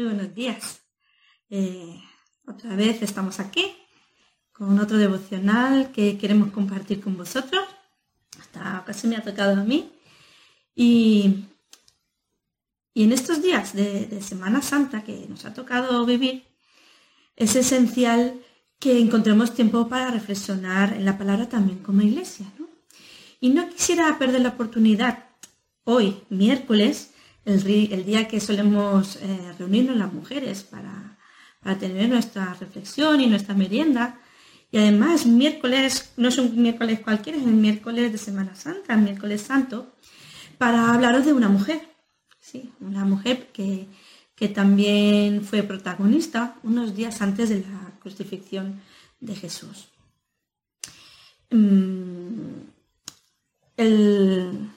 Muy buenos días. Eh, otra vez estamos aquí con otro devocional que queremos compartir con vosotros. Esta ocasión me ha tocado a mí. Y, y en estos días de, Semana Santa que nos ha tocado vivir, es esencial que encontremos tiempo para reflexionar en la palabra también como iglesia. Y no quisiera perder la oportunidad hoy, miércoles, el, día que solemos eh, reunirnos las mujeres para, tener nuestra reflexión y nuestra merienda. Y además, miércoles, no es un miércoles cualquiera, es el miércoles de Semana Santa, el miércoles santo, para hablaros de una mujer. Sí, una mujer que, también fue protagonista unos días antes de la crucifixión de Jesús. Mm, el,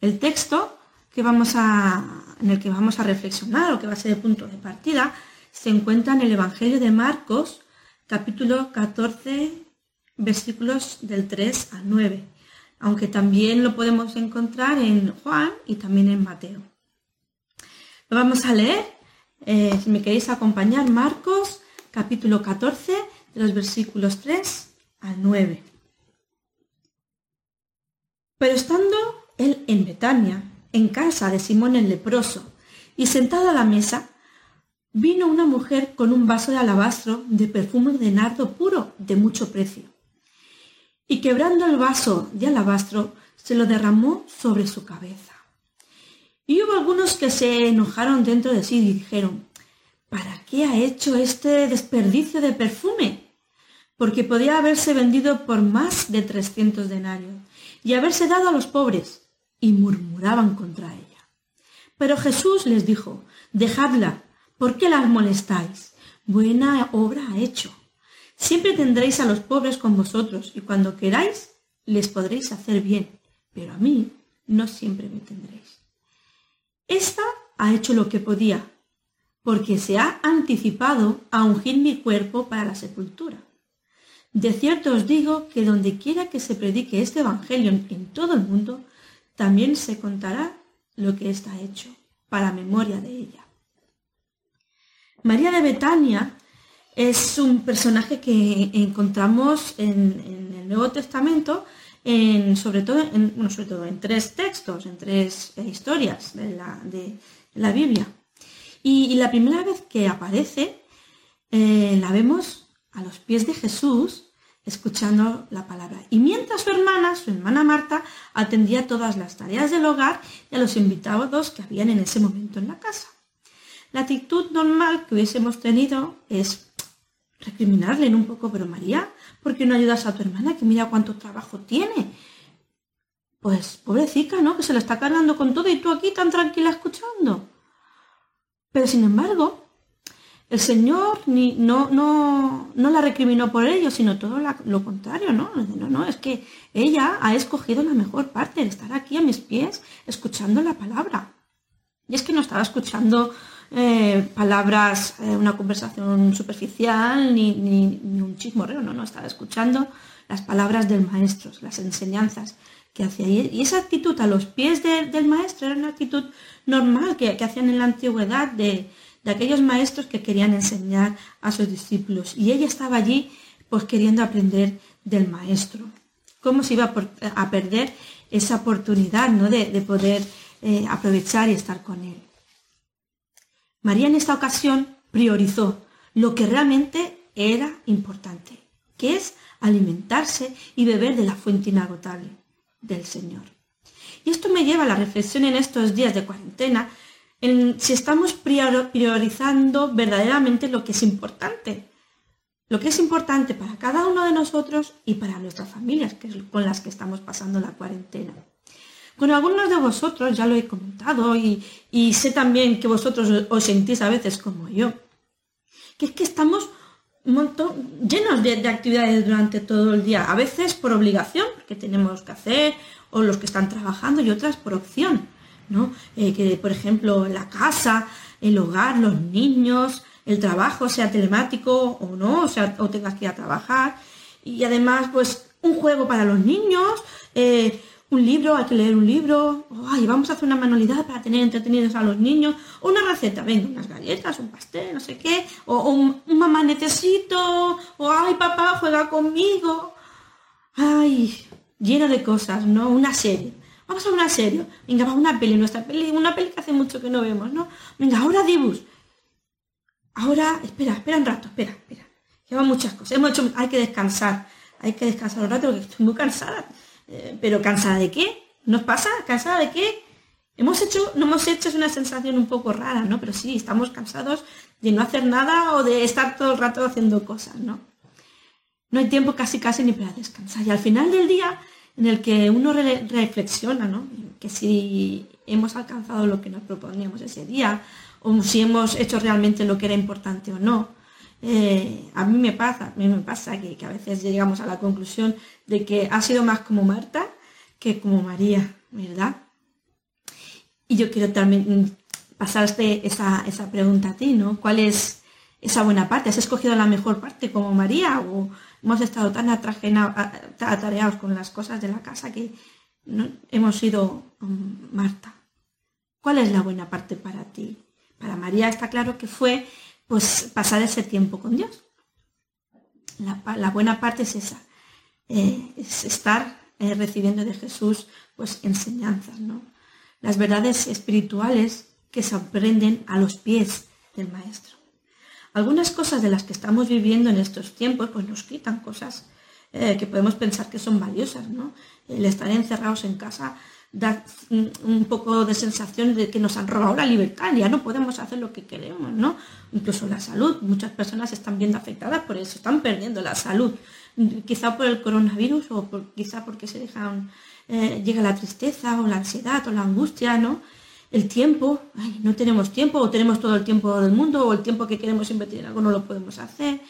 el texto vamos a, en el que vamos a reflexionar o que va a ser el punto de partida se encuentra en el Evangelio de Marcos, capítulo 14, versículos del 3 al 9, aunque también lo podemos encontrar en Juan y también en Mateo. Lo vamos a leer, eh, si me queréis acompañar, Marcos, capítulo 14, de los versículos 3 al 9. Pero estando él en Betania, en casa de Simón el leproso, y sentado a la mesa, vino una mujer con un vaso de alabastro de perfume de nardo puro de mucho precio. Y quebrando el vaso de alabastro, se lo derramó sobre su cabeza. Y hubo algunos que se enojaron dentro de sí y dijeron, ¿para qué ha hecho este desperdicio de perfume? Porque podía haberse vendido por más de trescientos denarios y haberse dado a los pobres y murmuraban contra ella. Pero Jesús les dijo, dejadla, ¿por qué las molestáis? Buena obra ha hecho. Siempre tendréis a los pobres con vosotros y cuando queráis les podréis hacer bien, pero a mí no siempre me tendréis. Esta ha hecho lo que podía, porque se ha anticipado a ungir mi cuerpo para la sepultura. De cierto os digo que donde quiera que se predique este Evangelio en todo el mundo, también se contará lo que está hecho, para memoria de ella. María de Betania es un personaje que encontramos en, el Nuevo Testamento, en, sobre, todo, en, sobre todo en tres textos, en tres eh, historias de la, Biblia. Y, la primera vez que aparece, eh, la vemos a los pies de Jesús, escuchando la palabra. Y mientras su hermana, su hermana Marta, atendía todas las tareas del hogar y a los invitados que habían en ese momento en la casa. La actitud normal que hubiésemos tenido es recriminarle un poco, pero María, ¿por qué no ayudas a tu hermana que mira cuánto trabajo tiene? Pues pobrecita, ¿no? Que se la está cargando con todo y tú aquí tan tranquila escuchando. Pero sin embargo, el Señor ni, no, no, no la recriminó por ello, sino todo lo contrario, ¿no? No, no, es que ella ha escogido la mejor parte, de estar aquí a mis pies escuchando la palabra. Y es que no estaba escuchando eh, palabras, eh, una conversación superficial, ni, un chismorreo, no, no, estaba escuchando las palabras del maestro, las enseñanzas que hacía. Y esa actitud a los pies del maestro era una actitud normal que hacían en la antigüedad de, de aquellos maestros que querían enseñar a sus discípulos. Y ella estaba allí pues queriendo aprender del maestro. ¿Cómo se iba a perder esa oportunidad ¿no? de, poder eh, aprovechar y estar con él? María en esta ocasión priorizó lo que realmente era importante, que es alimentarse y beber de la fuente inagotable del Señor. Y esto me lleva a la reflexión en estos días de cuarentena si estamos priorizando verdaderamente lo que es importante. Lo que es importante para cada uno de nosotros y para nuestras familias, que es con las que estamos pasando la cuarentena. Con algunos de vosotros ya lo he comentado y, sé también que vosotros os sentís a veces como yo, que es que estamos llenos de, de, actividades durante todo el día, a veces por obligación, porque tenemos que hacer, o los que están trabajando y otras por opción. Eh, que, por ejemplo, la casa, el hogar, los niños, el trabajo, sea telemático o no, o, sea, o tengas que ir a trabajar. Y además, pues, un juego para los niños, eh, un libro, hay que leer un libro, o ay, vamos a hacer una manualidad para tener entretenidos a los niños, o una receta, venga, unas galletas, un pastel, no sé qué, o, un, mamá necesito, o ay, papá, juega conmigo. Ay, lleno de cosas, ¿no? Una serie. Vamos a una serie. Venga, va una peli, nuestra peli, una peli que hace mucho que no vemos, ¿no? Venga, ahora Dibus. Ahora, espera, espera un rato, espera, espera. Llevan muchas cosas. Hemos hecho, hay que descansar. Hay que descansar un rato porque estoy muy cansada. Eh, pero ¿cansada de qué? ¿Nos pasa? ¿Cansada de qué? Hemos hecho, no hemos hecho, es una sensación un poco rara, ¿no? Pero sí, estamos cansados de no hacer nada o de estar todo el rato haciendo cosas, ¿no? No hay tiempo casi casi ni para descansar. Y al final del día, en el que uno reflexiona, ¿no? Que si hemos alcanzado lo que nos proponíamos ese día, o si hemos hecho realmente lo que era importante o no. Eh, a mí me pasa, a mí me pasa que, a veces llegamos a la conclusión de que ha sido más como Marta que como María, ¿verdad? Y yo quiero también pasarte esa, esa pregunta a ti, ¿no? ¿Cuál es esa buena parte? ¿Has escogido la mejor parte como María o hemos estado tan atareados con las cosas de la casa que no, hemos sido Marta? ¿Cuál es la buena parte para ti? Para María está claro que fue pues pasar ese tiempo con Dios. La, buena parte es esa, eh, es estar eh, recibiendo de Jesús pues enseñanzas, ¿no? Las verdades espirituales que se aprenden a los pies del Maestro. Algunas cosas de las que estamos viviendo en estos tiempos pues nos quitan cosas eh, que podemos pensar que son valiosas, ¿no? El estar encerrados en casa da un poco de sensación de que nos han robado la libertad, ya no podemos hacer lo que queremos, ¿no? Incluso la salud, muchas personas están viendo afectadas por eso, están perdiendo la salud, quizá por el coronavirus o quizá porque se dejan, eh, llega la tristeza o la ansiedad o la angustia, ¿no? El tiempo, no tenemos tiempo o tenemos todo el tiempo del mundo o el tiempo que queremos invertir en algo no lo podemos hacer.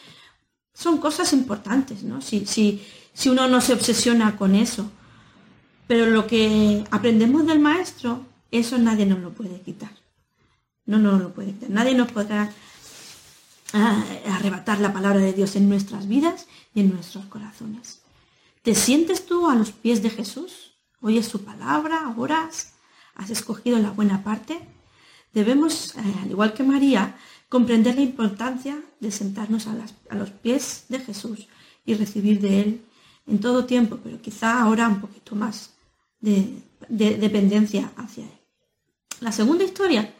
Son cosas importantes, ¿no? Si, si, si uno no se obsesiona con eso, pero lo que aprendemos del maestro, eso nadie nos lo puede quitar. No nos lo puede quitar. Nadie nos podrá ah, arrebatar la palabra de Dios en nuestras vidas y en nuestros corazones. ¿Te sientes tú a los pies de Jesús? ¿Oyes su palabra? ¿Oras? ¿Has escogido la buena parte? Debemos, eh, al igual que María, comprender la importancia de sentarnos a, a los pies de Jesús y recibir de Él en todo tiempo, pero quizá ahora un poquito más de, dependencia hacia él. La segunda historia,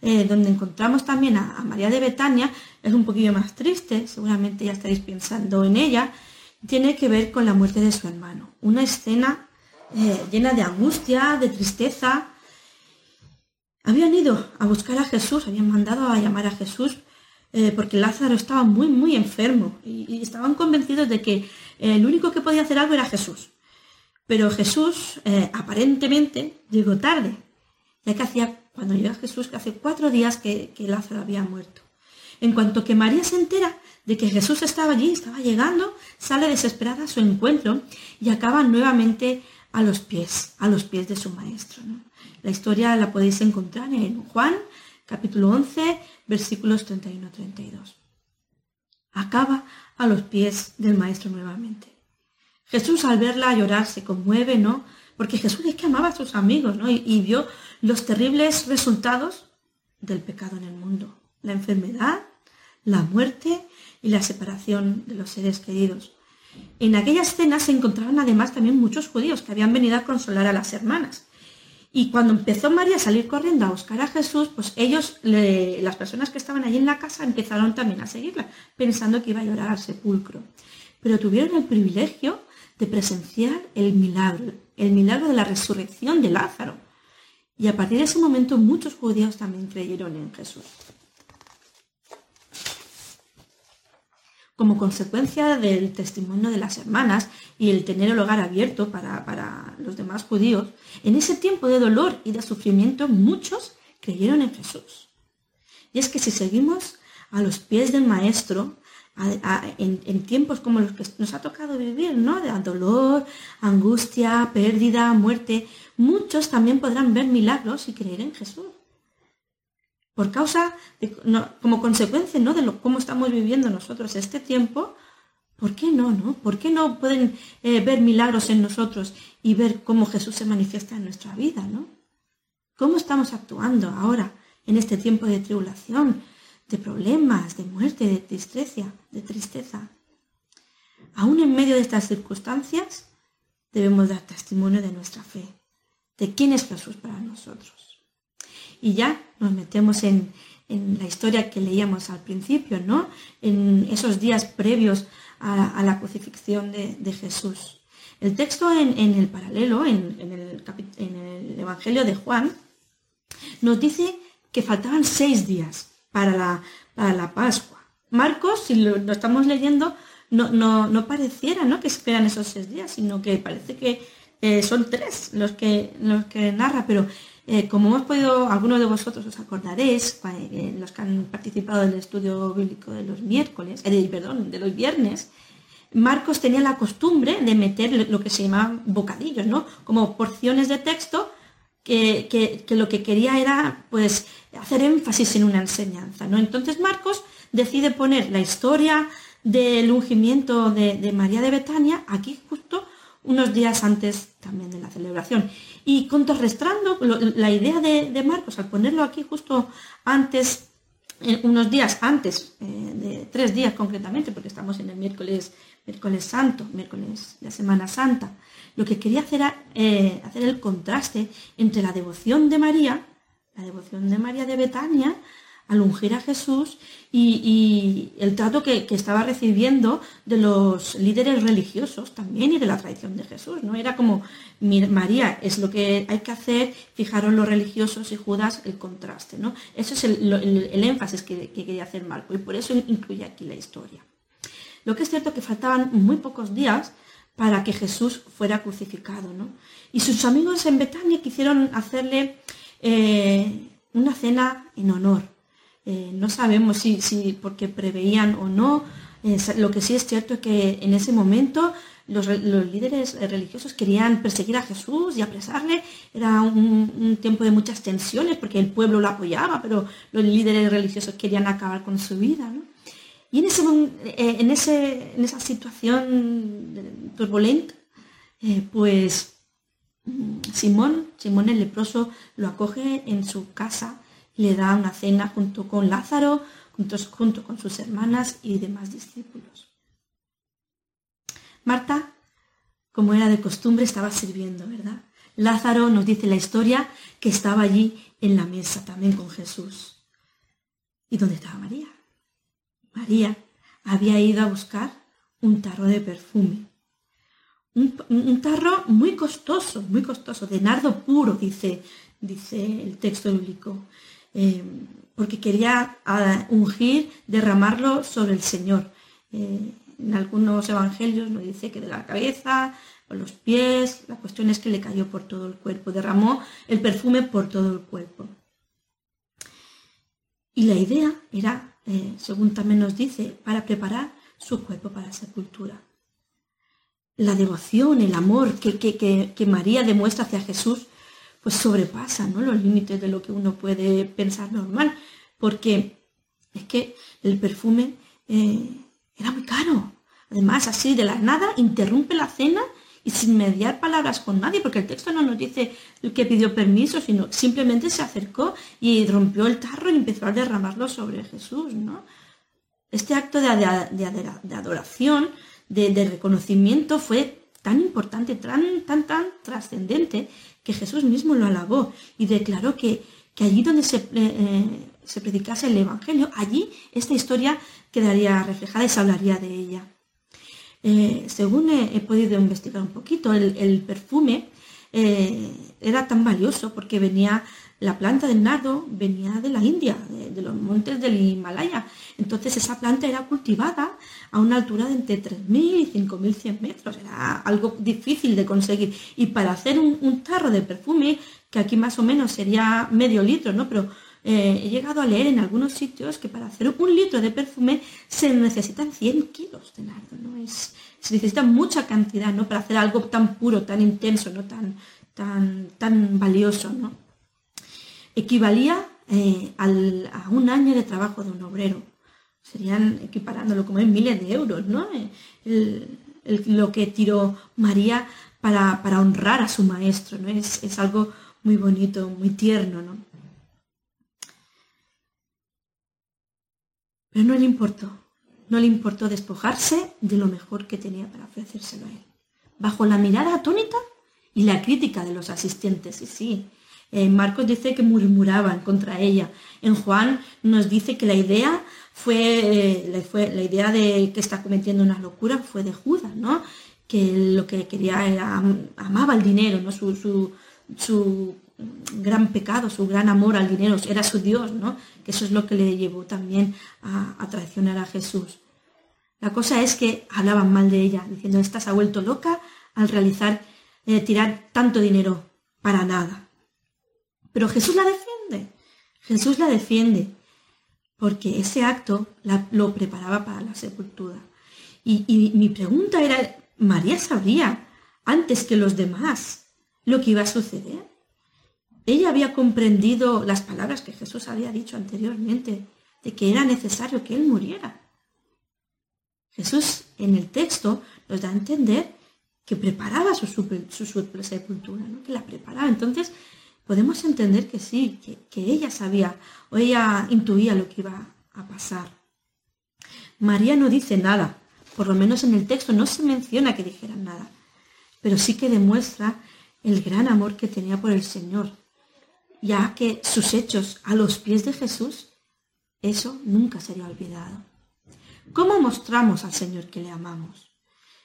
eh, donde encontramos también a, María de Betania, es un poquillo más triste, seguramente ya estaréis pensando en ella, tiene que ver con la muerte de su hermano. Una escena eh, llena de angustia, de tristeza. Habían ido a buscar a Jesús, habían mandado a llamar a Jesús eh, porque Lázaro estaba muy, muy enfermo y, estaban convencidos de que el único que podía hacer algo era Jesús. Pero Jesús eh, aparentemente llegó tarde, ya que hacía, cuando llegó Jesús, que hace cuatro días que Lázaro había muerto. En cuanto que María se entera de que Jesús estaba allí, estaba llegando, sale desesperada a su encuentro y acaba nuevamente a los pies, a los pies de su maestro. La historia la podéis encontrar en Juan, capítulo 11, versículos 31-32. Acaba a los pies del maestro nuevamente. Jesús al verla llorar se conmueve, ¿no? Porque Jesús es que amaba a sus amigos, ¿no? Y, vio los terribles resultados del pecado en el mundo. La enfermedad, la muerte y la separación de los seres queridos. En aquella escena se encontraban además también muchos judíos que habían venido a consolar a las hermanas. Y cuando empezó María a salir corriendo a buscar a Jesús, pues ellos, las personas que estaban allí en la casa, empezaron también a seguirla, pensando que iba a llorar al sepulcro. Pero tuvieron el privilegio de presenciar el milagro, el milagro de la resurrección de Lázaro. Y a partir de ese momento muchos judíos también creyeron en Jesús. Como consecuencia del testimonio de las hermanas y el tener el hogar abierto para, para los demás judíos, en ese tiempo de dolor y de sufrimiento muchos creyeron en Jesús. Y es que si seguimos a los pies del Maestro, en, tiempos como los que nos ha tocado vivir, ¿no? De dolor, angustia, pérdida, muerte, muchos también podrán ver milagros y creer en Jesús. Por causa, como consecuencia, ¿no? De lo, cómo estamos viviendo nosotros este tiempo, ¿Por qué no, no? ¿Por qué no pueden eh, ver milagros en nosotros y ver cómo Jesús se manifiesta en nuestra vida, no? ¿Cómo estamos actuando ahora en este tiempo de tribulación, de problemas, de muerte, de tristeza, de tristeza? Aún en medio de estas circunstancias, debemos dar testimonio de nuestra fe, de quién es Jesús para nosotros. Y ya nos metemos en, la historia que leíamos al principio, ¿no? En esos días previos a, la crucifixión de, Jesús. El texto en, el paralelo, en, el, en el Evangelio de Juan, nos dice que faltaban seis días para la, para la Pascua. Marcos, si lo, estamos leyendo, no, no, pareciera ¿no? que esperan esos seis días, sino que parece que eh, son tres los que, los que narra, pero eh, como hemos podido, algunos de vosotros os acordaréis, eh, los que han participado del estudio bíblico de los miércoles, perdón, de los viernes, Marcos tenía la costumbre de meter lo que se llama bocadillos, ¿no? Como porciones de texto que, lo que quería era pues hacer énfasis en una enseñanza. ¿no? Entonces Marcos decide poner la historia del ungimiento de, María de Betania aquí justo unos días antes también de la celebración. Y contrarrestando la idea de, Marcos al ponerlo aquí justo antes, eh, unos días antes, eh, de tres días concretamente, porque estamos en el miércoles, miércoles santo, miércoles de Semana Santa, lo que quería hacer era eh, hacer el contraste entre la devoción de María, la devoción de María de Betania, al ungir a Jesús y, el trato que, estaba recibiendo de los líderes religiosos también y de la tradición de Jesús. ¿no? Era como, María es lo que hay que hacer, fijaron los religiosos y Judas el contraste. ¿no? Eso es el, énfasis que, que, quería hacer Marco y por eso incluye aquí la historia. Lo que es cierto que faltaban muy pocos días para que Jesús fuera crucificado. ¿no? Y sus amigos en Betania quisieron hacerle eh, una cena en honor. Eh, no sabemos si, si, porque preveían o no. Eh, lo que sí es cierto es que en ese momento los, líderes religiosos querían perseguir a Jesús y apresarle. Era un, tiempo de muchas tensiones porque el pueblo lo apoyaba, pero los líderes religiosos querían acabar con su vida. Y en, ese, eh, en, ese, en esa situación turbulenta, eh, pues mm, Simón, Simón el leproso, lo acoge en su casa, le da una cena junto con Lázaro, junto, junto con sus hermanas y demás discípulos. Marta, como era de costumbre, estaba sirviendo, ¿verdad? Lázaro nos dice la historia que estaba allí en la mesa también con Jesús. ¿Y dónde estaba María? María había ido a buscar un tarro de perfume. Un, tarro muy costoso, muy costoso, de nardo puro, dice, dice el texto bíblico, eh, porque quería ah, ungir, derramarlo sobre el Señor. Eh, en algunos evangelios nos dice que de la cabeza, los pies, la cuestión es que le cayó por todo el cuerpo, derramó el perfume por todo el cuerpo. Y la idea era eh, según también nos dice, para preparar su cuerpo para la sepultura. La devoción, el amor que, que, María demuestra hacia Jesús, pues sobrepasa ¿no? los límites de lo que uno puede pensar normal, porque es que el perfume eh, era muy caro. Además, así de la nada, interrumpe la cena y sin mediar palabras con nadie, porque el texto no nos dice que pidió permiso, sino simplemente se acercó y rompió el tarro y empezó a derramarlo sobre Jesús, ¿no? Este acto de, adoración, de, reconocimiento fue tan importante, tan, tan, tan trascendente, que Jesús mismo lo alabó y declaró que, allí donde se, eh, eh, se predicase el Evangelio, allí esta historia quedaría reflejada y se hablaría de ella. Eh, según he, podido investigar un poquito, el, perfume eh, era tan valioso porque venía, la planta del nardo venía de la India, de, los montes del Himalaya. Entonces esa planta era cultivada a una altura de entre 3.000 y 5.100 metros. Era algo difícil de conseguir. Y para hacer un, tarro de perfume, que aquí más o menos sería medio litro, ¿no? Pero eh, he llegado a leer en algunos sitios que para hacer un litro de perfume se necesitan 100 kilos de nardo, ¿no? Es, se necesita mucha cantidad, ¿no? Para hacer algo tan puro, tan intenso, ¿no? Tan, tan, tan valioso, ¿no? Equivalía eh, a un año de trabajo de un obrero. serían equiparándolo como en miles de euros, ¿no? lo que tiró María para, honrar a su maestro, ¿no? Es, es, algo muy bonito, muy tierno, ¿no? Pero no le importó, no le importó despojarse de lo mejor que tenía para ofrecérselo a él. Bajo la mirada atónita y la crítica de los asistentes, y sí, en Marcos dice que murmuraban contra ella. En Juan nos dice que la idea fue, eh, fue, la idea de que está cometiendo una locura fue de Judas, ¿no? Que lo que quería era amaba el dinero, ¿no? Su, gran pecado, su gran amor al dinero, era su Dios, ¿no? Que eso es lo que le llevó también a, traicionar a Jesús. La cosa es que hablaban mal de ella, diciendo, esta se ha vuelto loca al realizar, eh, tirar tanto dinero para nada. Pero Jesús la defiende, Jesús la defiende, porque ese acto lo preparaba para la sepultura. Y, mi pregunta era, ¿María sabría antes que los demás lo que iba a suceder? Ella había comprendido las palabras que Jesús había dicho anteriormente, de que era necesario que Él muriera. Jesús en el texto nos da a entender que preparaba su, sepultura, que la preparaba. Entonces podemos entender que sí, que, que ella sabía o ella intuía lo que iba a pasar. María no dice nada, por lo menos en el texto no se menciona que dijera nada, pero sí que demuestra el gran amor que tenía por el Señor ya que sus hechos a los pies de Jesús, eso nunca sería olvidado. ¿Cómo mostramos al Señor que le amamos?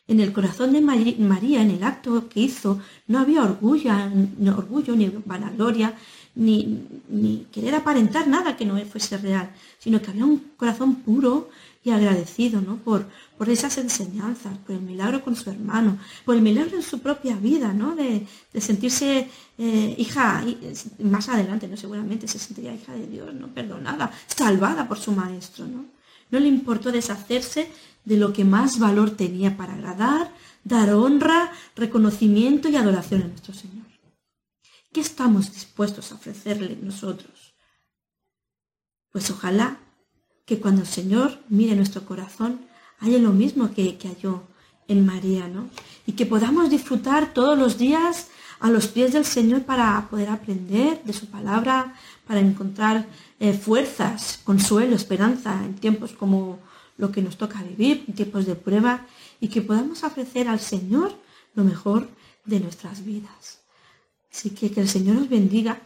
En el corazón de María, en el acto que hizo, no había orgullo, ni, orgullo, ni vanagloria, ni, querer aparentar nada que no fuese real, sino que había un corazón puro y agradecido ¿no? por, por esas enseñanzas, por el milagro con su hermano, por el milagro en su propia vida, ¿no? de, sentirse eh, hija, más adelante, ¿no? seguramente se sentiría hija de Dios, ¿no? perdonada, salvada por su maestro. ¿no? No le importó deshacerse de lo que más valor tenía para agradar, dar honra, reconocimiento y adoración a nuestro Señor. ¿Qué estamos dispuestos a ofrecerle nosotros? Pues ojalá que cuando el Señor mire nuestro corazón, haya lo mismo que, halló en María, ¿no? Y que podamos disfrutar todos los días a los pies del Señor para poder aprender de su palabra, para encontrar eh, fuerzas, consuelo, esperanza en tiempos como lo que nos toca vivir, en tiempos de prueba, y que podamos ofrecer al Señor lo mejor de nuestras vidas. Así que que el Señor os bendiga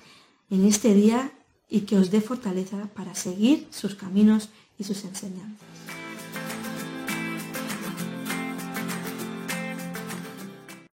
en este día y que os dé fortaleza para seguir sus caminos y sus enseñanzas.